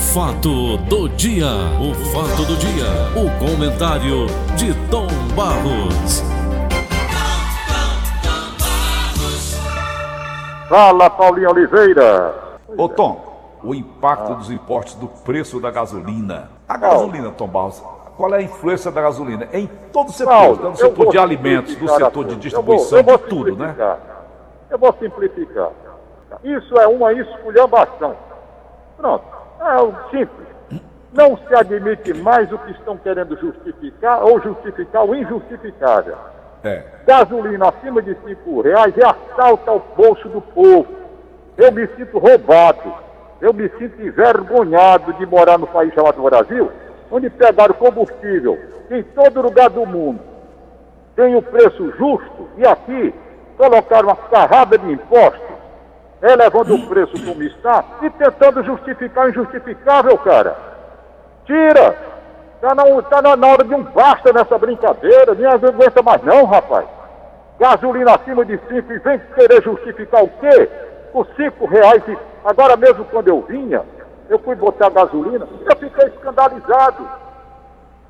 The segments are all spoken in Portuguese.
fato do dia, o fato do dia, o comentário de Tom Barros. Fala, Paulinho Oliveira. Ô Tom, o impacto dos impostos do preço da gasolina. A gasolina, Tom Barros, qual é a influência da gasolina? Em todo o setor, Paulo, tanto no setor de alimentos, no setor de distribuição, eu vou, eu de vou tudo, né? Eu vou simplificar. Isso é uma esculhambação. Pronto. É o simples. Não se admite mais o que estão querendo justificar ou justificar o injustificável. É. Gasolina acima de cinco reais é assalto ao bolso do povo. Eu me sinto roubado. Eu me sinto envergonhado de morar no país chamado Brasil, onde pegaram combustível em todo lugar do mundo. Tem o preço justo e aqui colocaram uma carrada de impostos, elevando o preço como está e tentando justificar o injustificável, cara. Tira! Tá na, tá na, hora de um basta nessa brincadeira, nem aguenta mais não, rapaz. Gasolina acima de 5 e vem querer justificar o quê? Por 5 reais. E agora mesmo quando eu vinha, eu fui botar gasolina, eu fiquei escandalizado.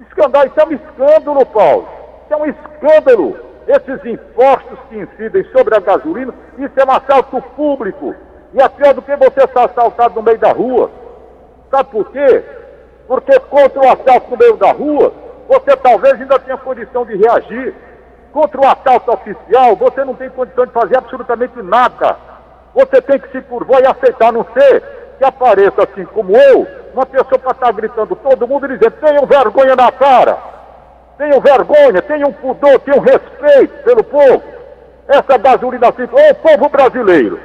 Escândalo, isso é um escândalo, Paulo. Isso é um escândalo. Esses impostos que incidem sobre a gasolina, isso é um assalto público. E é pior do que você ser assaltado no meio da rua. Sabe por quê? Porque contra o assalto no meio da rua, você talvez ainda tenha condição de reagir. Contra o assalto oficial, você não tem condição de fazer absolutamente nada. Você tem que se curvar e aceitar, a não ser que apareça assim como eu, uma pessoa para estar gritando todo mundo e dizendo, tenham vergonha na cara, tenham vergonha, tenham pudor, tenham respeito pelo povo. Essa gasolina assim, ô povo brasileiro,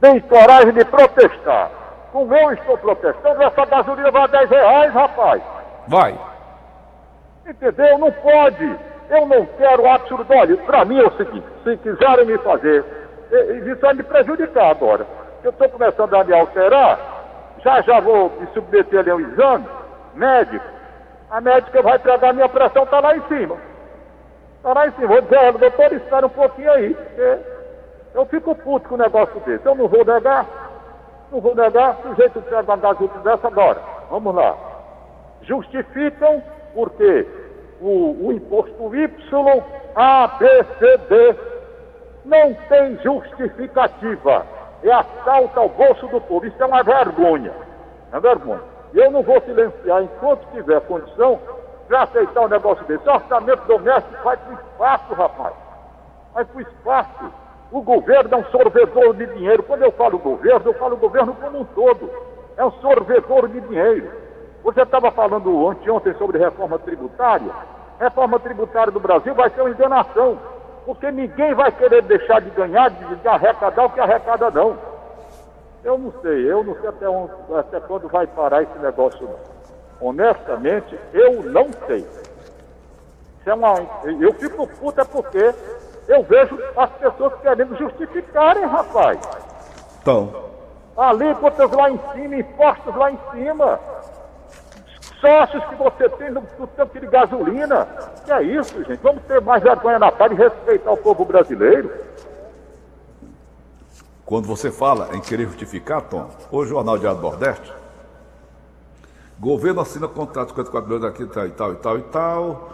tem coragem de protestar. Como eu estou protestando, essa gasolina vai a 10 reais, rapaz. Vai. Entendeu? Não pode. Eu não quero absoluto. Olha, para mim é o seguinte: se quiserem me fazer, isso vai me prejudicar agora. Eu estou começando a me alterar, já já vou me submeter ali ao exame médico. A médica vai pegar minha pressão, está lá em cima. Está lá em cima. Vou dizer, doutor, espera um pouquinho aí. porque eu fico puto com um negócio desse. Eu não vou negar. Não vou negar. O sujeito pega uma gasolina dessa agora. Vamos lá justificam porque o, o imposto Y, A, B, C, D não tem justificativa. É assalto ao bolso do povo. Isso é uma vergonha. É uma vergonha. Eu não vou silenciar enquanto tiver condição de aceitar um negócio desse. O orçamento doméstico vai para o espaço, rapaz. Vai para o espaço. O governo é um sorvedor de dinheiro. Quando eu falo governo, eu falo governo como um todo. É um sorvedor de dinheiro. Você estava falando anteontem sobre reforma tributária. Reforma tributária do Brasil vai ser uma enganação. Porque ninguém vai querer deixar de ganhar, de arrecadar o que arrecada não. Eu não sei, eu não sei até, onde, até quando vai parar esse negócio não. Honestamente, eu não sei. Isso é uma, eu fico puta porque eu vejo as pessoas querendo justificarem, rapaz. Então, Alíquotas lá em cima, impostos lá em cima. Sócios que você tem no, no tanque de gasolina. Que é isso, gente? Vamos ter mais vergonha na cara e respeitar o povo brasileiro. Quando você fala em querer justificar, Tom, o Jornal Diário do Nordeste, governo assina contrato com 54 milhões aqui, tal e tal e tal e tal.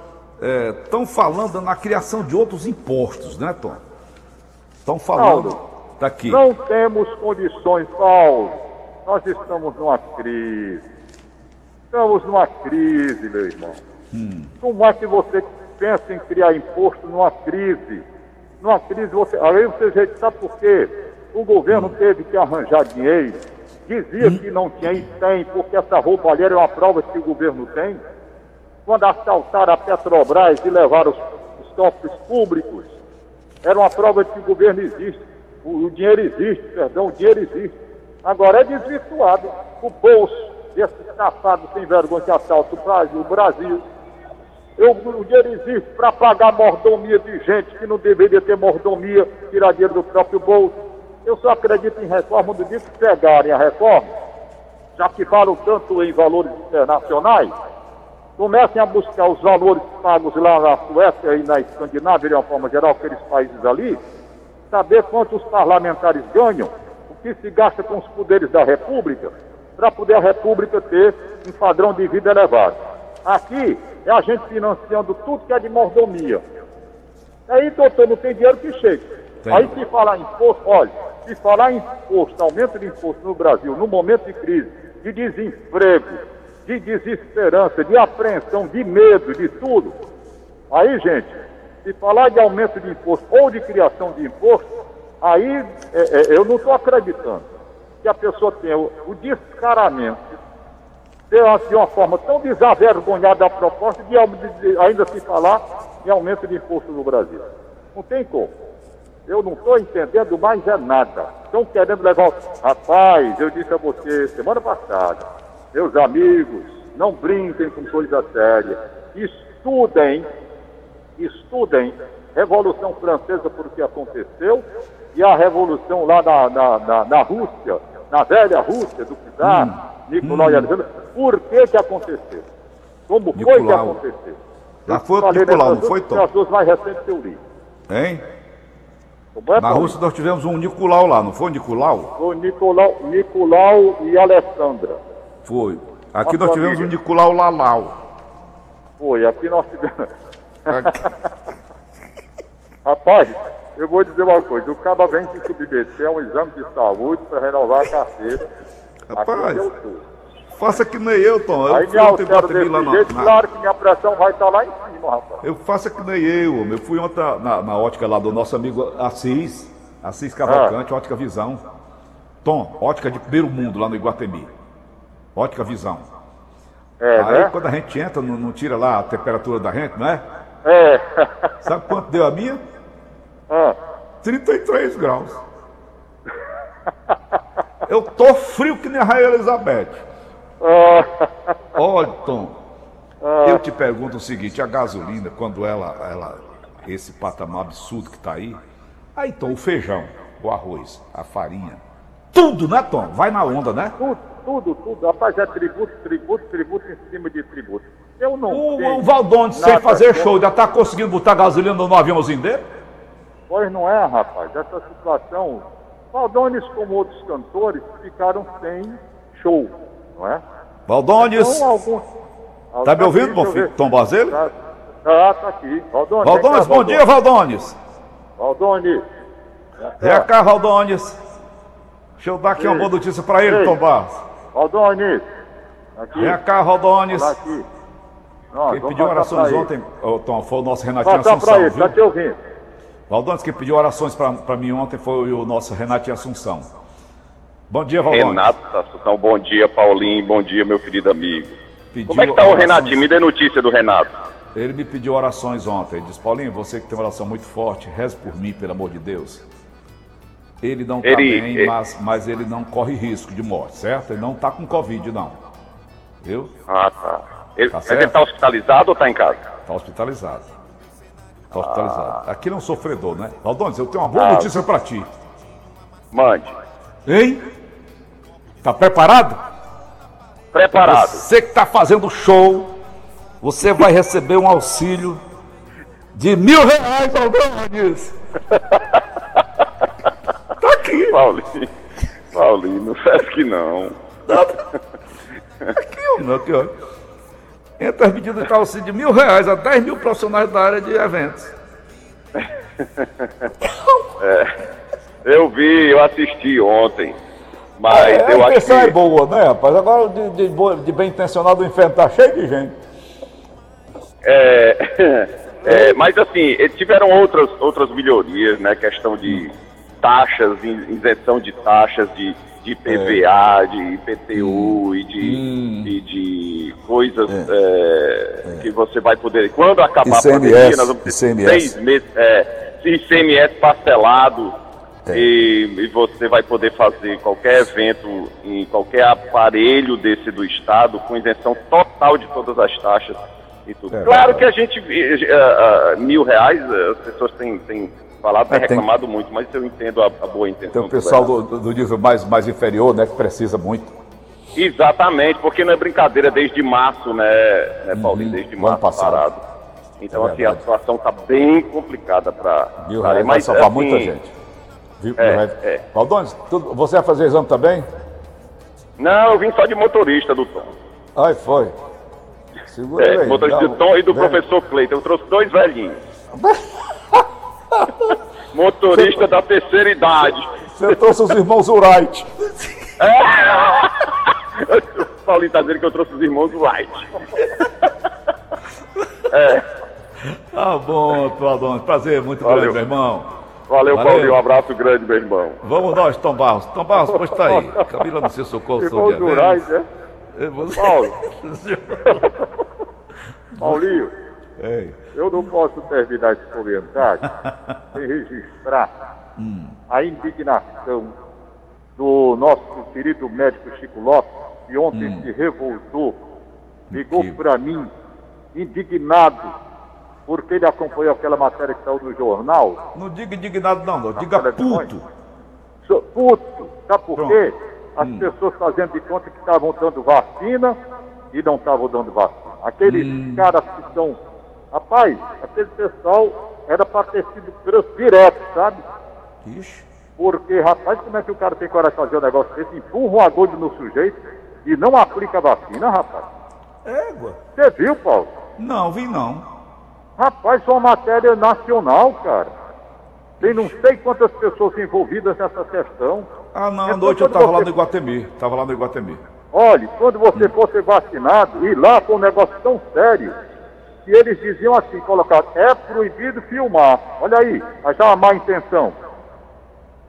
Estão falando na criação de outros impostos, né, Tom? Estão falando Paulo, daqui. Não temos condições, Paulo. Nós estamos numa crise. Estamos numa crise, meu irmão. Como é que você pensa em criar imposto numa crise? Numa crise, você. Aí você já sabe por quê? O governo teve que arranjar dinheiro. Dizia que não tinha e tem, porque essa roubalheira é uma prova de que o governo tem. Quando assaltaram a Petrobras e levaram os, os cofres públicos, era uma prova de que o governo existe. O, o dinheiro existe, perdão, o dinheiro existe. Agora é desvirtuado. O bolso desse safado sem vergonha que assalta o Brasil, o Brasil. Eu, o dinheiro existe para pagar mordomia de gente que não deveria ter mordomia, tirar dinheiro do próprio bolso. Eu só acredito em reforma do dia que pegarem a reforma, já que falam tanto em valores internacionais, comecem a buscar os valores pagos lá na Suécia e na Escandinávia, de uma forma geral, aqueles países ali, saber quantos parlamentares ganham, o que se gasta com os poderes da República, para poder a República ter um padrão de vida elevado. Aqui é a gente financiando tudo que é de mordomia. Aí, doutor, não tem dinheiro que chegue. Tem. Aí se falar em imposto, olha, se falar em imposto, aumento de imposto no Brasil, no momento de crise, de desemprego, de desesperança, de apreensão, de medo, de tudo. Aí, gente, se falar de aumento de imposto ou de criação de imposto, aí é, é, eu não estou acreditando que a pessoa tenha o, o descaramento de uma, forma tão desavergonhada a proposta de, de- de ainda se falar em aumento de imposto no Brasil. Não tem como. Eu não estou entendendo mais é nada. Estão querendo levar. Rapaz, eu disse a você semana passada, meus amigos, não brinquem com coisa séria. Estudem, estudem Revolução Francesa por que aconteceu e a Revolução lá na, na, na, na Rússia, na velha Rússia do czar, Nicolau e Alexandre, por que que aconteceu? Como foi que Nicolau. aconteceu? Eu foi Nicolau, não foi, Tom? As duas mais recentes que eu li. Hein? É, Na Paulo? Rússia nós tivemos um Nicolau lá, não foi Nicolau? O Nicolau, Nicolau e Alessandra. Foi. Aqui Nossa nós tivemos um. Nicolau Lalau. Foi, aqui nós tivemos. Rapaz, eu vou dizer uma coisa, o cara vem se submeter a um exame de saúde para renovar a carteira. Rapaz, Aqui. Faça que nem eu, Tom. Eu Aí fui ontem bater lá desse na, jeito, na- claro que minha pressão vai estar lá em cima, rapaz. Eu faço que nem eu, homem. Eu fui ontem na, na ótica lá do nosso amigo Assis, Assis Cavalcante, Ah. ótica visão. Tom, ótica de primeiro mundo lá no Iguatemi. Ótica visão. É, Aí né? quando a gente entra, não, não tira lá a temperatura da gente, não é? É. Sabe quanto deu a minha? Ah, 33 graus. Eu tô frio que nem a Rainha Elizabeth. ah, Olha, Tom, eu te pergunto o seguinte, a gasolina, quando ela, ela, esse patamar absurdo que tá aí, aí, Tom, o feijão, o arroz, a farinha, tudo, né, Tom? Vai na onda, né? tudo, tudo, tudo. Rapaz, é tributo, tributo, tributo em cima de tributo. Eu não O, o Valdones, sem fazer show, já tá conseguindo botar gasolina no aviãozinho dele? Pois não é, rapaz. Essa situação. Valdones, como outros cantores, ficaram sem show, não é? Valdones, Então, alguns. tá me ouvindo, aqui, bom deixa eu filho? Tom Basílio? Tá, tá, tá aqui. Valdones, Valdones, cá, bom dia, Valdones. Valdones. Vem cá, Valdones. Deixa eu dar aqui uma Ei. boa notícia pra ele, Ei. Tom Barros. Valdones. Aqui. Vem cá, Valdones. Tá aqui. Não, Quem pediu orações pra ontem, ô, Tom, foi o nosso Renatinho pra Assunção, ele, tá te ouvindo. Valdones, quem pediu orações pra, pra mim ontem foi o nosso Renatinho Assunção. Bom dia, Valdones. Renato Assunção, bom dia, Paulinho, bom dia, meu querido amigo. Pediu Como é que tá o Renatinho? Me dê notícia do Renato. Ele me pediu orações ontem. Ele disse, Paulinho, você que tem uma oração muito forte, reze por mim, pelo amor de Deus. Ele não está Ele- bem, mas, mas ele não corre risco de morte, certo? Ele não está com Covid, não. Viu? Ah, tá. Ele, Tá ele certo. tá hospitalizado ou tá em casa? Está hospitalizado. Está hospitalizado. Aqui não é um sofredor, né? Valdones, eu tenho uma boa Ah. notícia para ti. Mande. Hein? Tá preparado? Preparado. Você que está fazendo show, você vai receber um auxílio de mil reais, Valdones. tá aqui. Paulinho. Paulinho, não faz que não. Aqui, ó. Aqui, ó. Entre as medidas de auxílio de mil reais a 10 mil profissionais da área de eventos. Eu vi, eu assisti ontem. Mas a eu acho intenção é que. boa, né, rapaz? Agora de, de, de bem intencionado o inferno tá cheio de gente. É, é, mas assim, tiveram outras, outras melhorias, né? Questão de taxas, isenção de taxas de, de PVA, de IPTU e de, e de coisas é, que você vai poder. Quando acabar ICMS, a pandemia, nós vamos ter ICMS. seis meses. É, ICMS parcelado. E, e você vai poder fazer qualquer evento em qualquer aparelho desse do Estado com isenção total de todas as taxas e tudo. É, claro verdade. que a gente, eh, eh, mil reais, eh, as pessoas têm, têm falado, têm É, tem- reclamado muito, mas eu entendo a, a boa intenção. Tem o do pessoal governo. do, do nível mais, mais inferior, né, que precisa muito. Exatamente, porque não é brincadeira desde março, né, né Paulinho? Desde Uhum. março passado. parado. Então, É assim, a situação está bem complicada para. Mil reais vai salvar muita gente. Viu? É, reais. é. Valdones, tudo- você vai fazer exame também? Não, eu vim só de motorista do Tom. Ai, foi. Segura é, aí, motorista do Tom e do professor Cleiton. Eu trouxe dois velhinhos. motorista da terceira idade. Você trouxe os irmãos Wright. É. O Paulinho tá dizendo que eu trouxe os irmãos Wright. É. Tá bom, Tuadão. Prazer muito grande, meu irmão. Valeu, Valeu, Paulinho. Um abraço grande, meu irmão. Vamos nós, Tom Barros. Tom Barros, como está aí? Camila no seu socorro. Irmão Durais, né? Paulo. Paulinho. Ei. Eu não posso terminar esse comentário sem registrar hum. a indignação do nosso querido médico Chico Lopes, que ontem hum. se revoltou, ligou para mim, indignado, porque ele acompanhou aquela matéria que saiu no jornal. Não diga indignado, não, não. diga puto. So, puto, sabe por quê? As hum. pessoas fazendo de conta que estavam dando vacina e não estavam dando vacina. Aqueles hum. caras que estão. Rapaz, aquele pessoal era para ter sido direto, sabe? Ixi. Porque, rapaz, como é que o cara tem coragem de fazer um negócio desse? Empurra um agulho no sujeito e não aplica a vacina, rapaz. Égua. Você viu, Paulo? Não, vi não. Rapaz, é uma matéria nacional, cara. Tem não sei quantas pessoas envolvidas nessa questão. Ah, não, à noite eu estava você... lá no Iguatemi. Estava lá no Iguatemi. Olha, quando você hum. for ser vacinado, e lá foi um negócio tão sério, que eles diziam assim, colocar, é proibido filmar. Olha aí, já uma má intenção.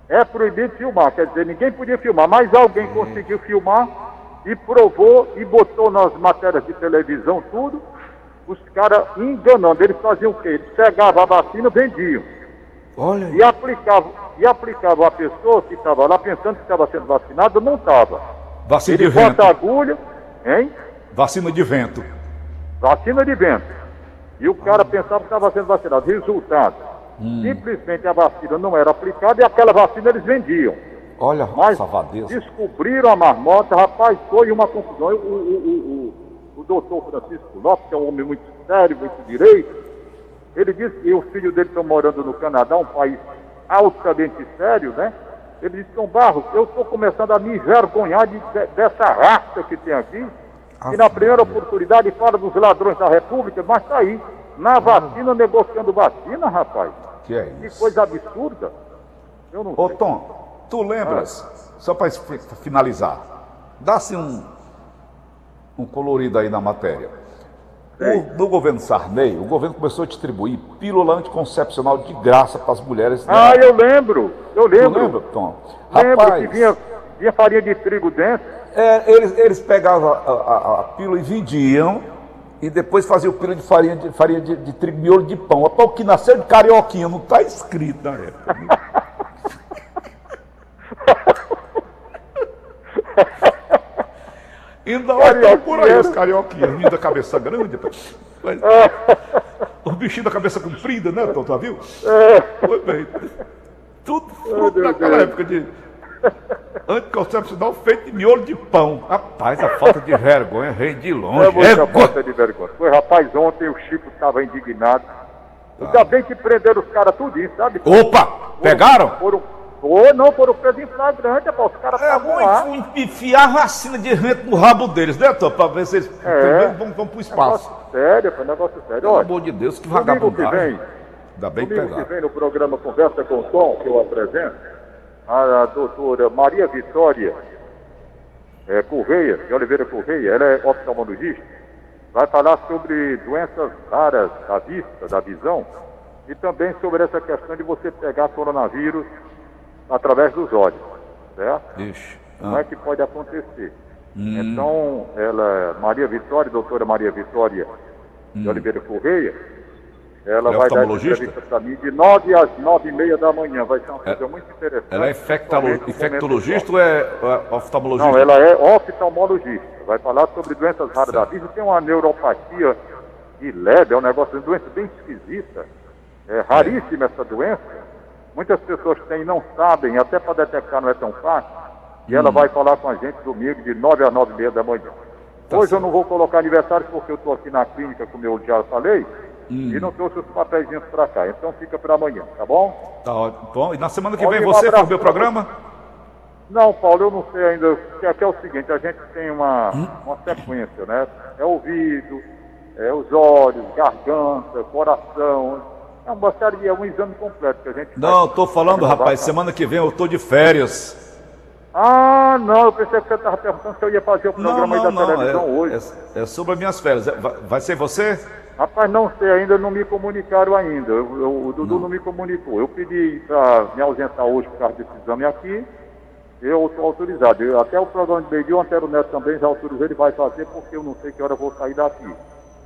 É proibido filmar, quer dizer, ninguém podia filmar, mas alguém conseguiu filmar e provou e botou nas matérias de televisão tudo, os caras enganando. Eles faziam o quê? Eles pegavam a vacina, vendiam. Olha. E aplicavam, e aplicavam a pessoa que estava lá pensando que estava sendo vacinada, não estava. Vacina Ele de vento. a agulha, hein? Vacina de vento. Vacina de vento. E o cara ah. pensava que estava sendo vacinado. Resultado, Hum. Simplesmente a vacina não era aplicada e aquela vacina eles vendiam. Olha, Mas safadeza. descobriram a marmota, rapaz, foi uma confusão. O, o, o, o, doutor Francisco Lopes, que é um homem muito sério, muito direito, ele disse que o filho dele está morando no Canadá, um país altamente sério, né? Ele disse, São Barros, eu estou começando a me envergonhar de, de, dessa raça que tem aqui, ah, e na primeira oportunidade fala dos ladrões da República, mas está aí, na vacina, negociando vacina, rapaz. Que é isso? Que coisa absurda. Eu não Ô, sei. Tom, tu lembras, ah. só para finalizar, dá-se um, um colorido aí na matéria. O, no governo Sarney, o governo começou a distribuir pílula anticoncepcional de graça para as mulheres. Né? Ah, eu lembro, eu lembro. Tu lembra, Tom? Lembro Rapaz, que vinha, vinha farinha de trigo dentro. É, eles, eles pegavam a, a, a pílula e vendiam e depois fazia o pino de farinha de, farinha de, de trigo miolo de pão. O pão que nasceu de carioquinha, não está escrito na época. Ainda olha por aí os carioquinhas, menino da cabeça grande. o bichinho da cabeça comprida, né, Tom? Tá viu? Foi bem. Tudo fruto daquela época de anticoncepcional feito de miolo de pão. Rapaz, a falta de vergonha vem de longe. É muita é falta de vergonha. Foi, rapaz, ontem o Chico estava indignado. Tá. Ainda bem que prenderam os caras tudinho, sabe? Opa! Pegaram? Foram, foram, não, foram presos em flagrante, rapaz. Os caras estavam é, lá. enfiar vacina de vento no rabo deles, né, Tom? Pra ver se eles é. vão, vão pro espaço. Negócio sério, foi negócio sério. Pelo amor de Deus, que vagabundagem. Ainda bem que vem no programa Conversa com o Tom, que eu apresento, a doutora Maria Vitória é, Correia, de Oliveira Correia, ela é oftalmologista, vai falar sobre doenças raras da vista, da visão, e também sobre essa questão de você pegar coronavírus através dos olhos, certo? Ixi. Ah. Como é que pode acontecer? Hum. Então, ela, Maria Vitória, doutora Maria Vitória hum. de Oliveira Correia, ela é vai dar entrevista para mim de 9 às 9 e meia da manhã. Vai ser uma é, coisa é, muito interessante. Ela é infectologista ou é, é oftalmologista? Não, ela é oftalmologista. Vai falar sobre doenças raras da vista. Tem uma neuropatia de leve, é um negócio, uma doença bem esquisita. É raríssima essa doença. Muitas pessoas têm e não sabem, até para detectar não é tão fácil. E hum. ela vai falar com a gente domingo de 9 às 9 e meia da manhã. Tá Hoje certo. eu não vou colocar aniversário porque eu estou aqui na clínica, como eu já falei. Hum. E não trouxe os papéis para cá. Então fica para amanhã, tá bom? Tá ótimo. Bom, e na semana que Pode vem você para o meu programa? Não, Paulo, eu não sei ainda. Porque aqui é o seguinte, a gente tem uma, hum? uma sequência, né? É ouvido, é os olhos, garganta, coração. É uma série, é um exame completo que a gente Não, estou falando, rapaz, semana que vem eu estou de férias. Ah, não, eu pensei que você estava perguntando se eu ia fazer o programa não, não, aí da televisão é, hoje. É, é, sobre as minhas férias. Vai, vai, ser você? Rapaz, não sei ainda, não me comunicaram ainda. Eu, eu, o Dudu não. não me comunicou. Eu pedi para me ausentar hoje por causa desse exame aqui. Eu estou autorizado. Eu, até o programa de meio-dia, o Antero Neto também já autorizou, ele vai fazer, porque eu não sei que hora eu vou sair daqui.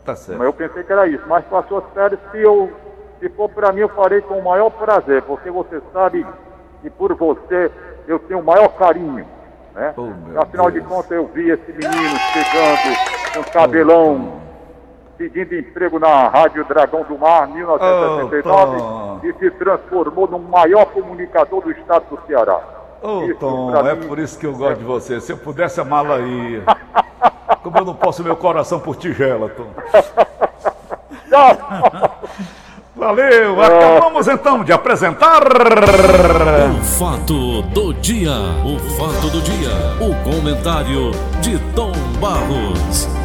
Tá certo. Mas eu pensei que era isso. Mas para as suas férias, se, eu, se for para mim, eu farei com o maior prazer, porque você sabe que por você eu tenho o maior carinho. Né? Oh, Afinal Deus. de contas, eu vi esse menino chegando com cabelão, oh, pedindo emprego na Rádio Dragão do Mar, 1979, oh, e se transformou no maior comunicador do estado do Ceará. Ô, oh, Tom, é mim... por isso que eu gosto de você. Se eu pudesse amá-la aí. Como eu não posso meu coração por tigela, Tom. Valeu, acabamos então de apresentar. O fato do dia. O fato do dia. O comentário de Tom Barros.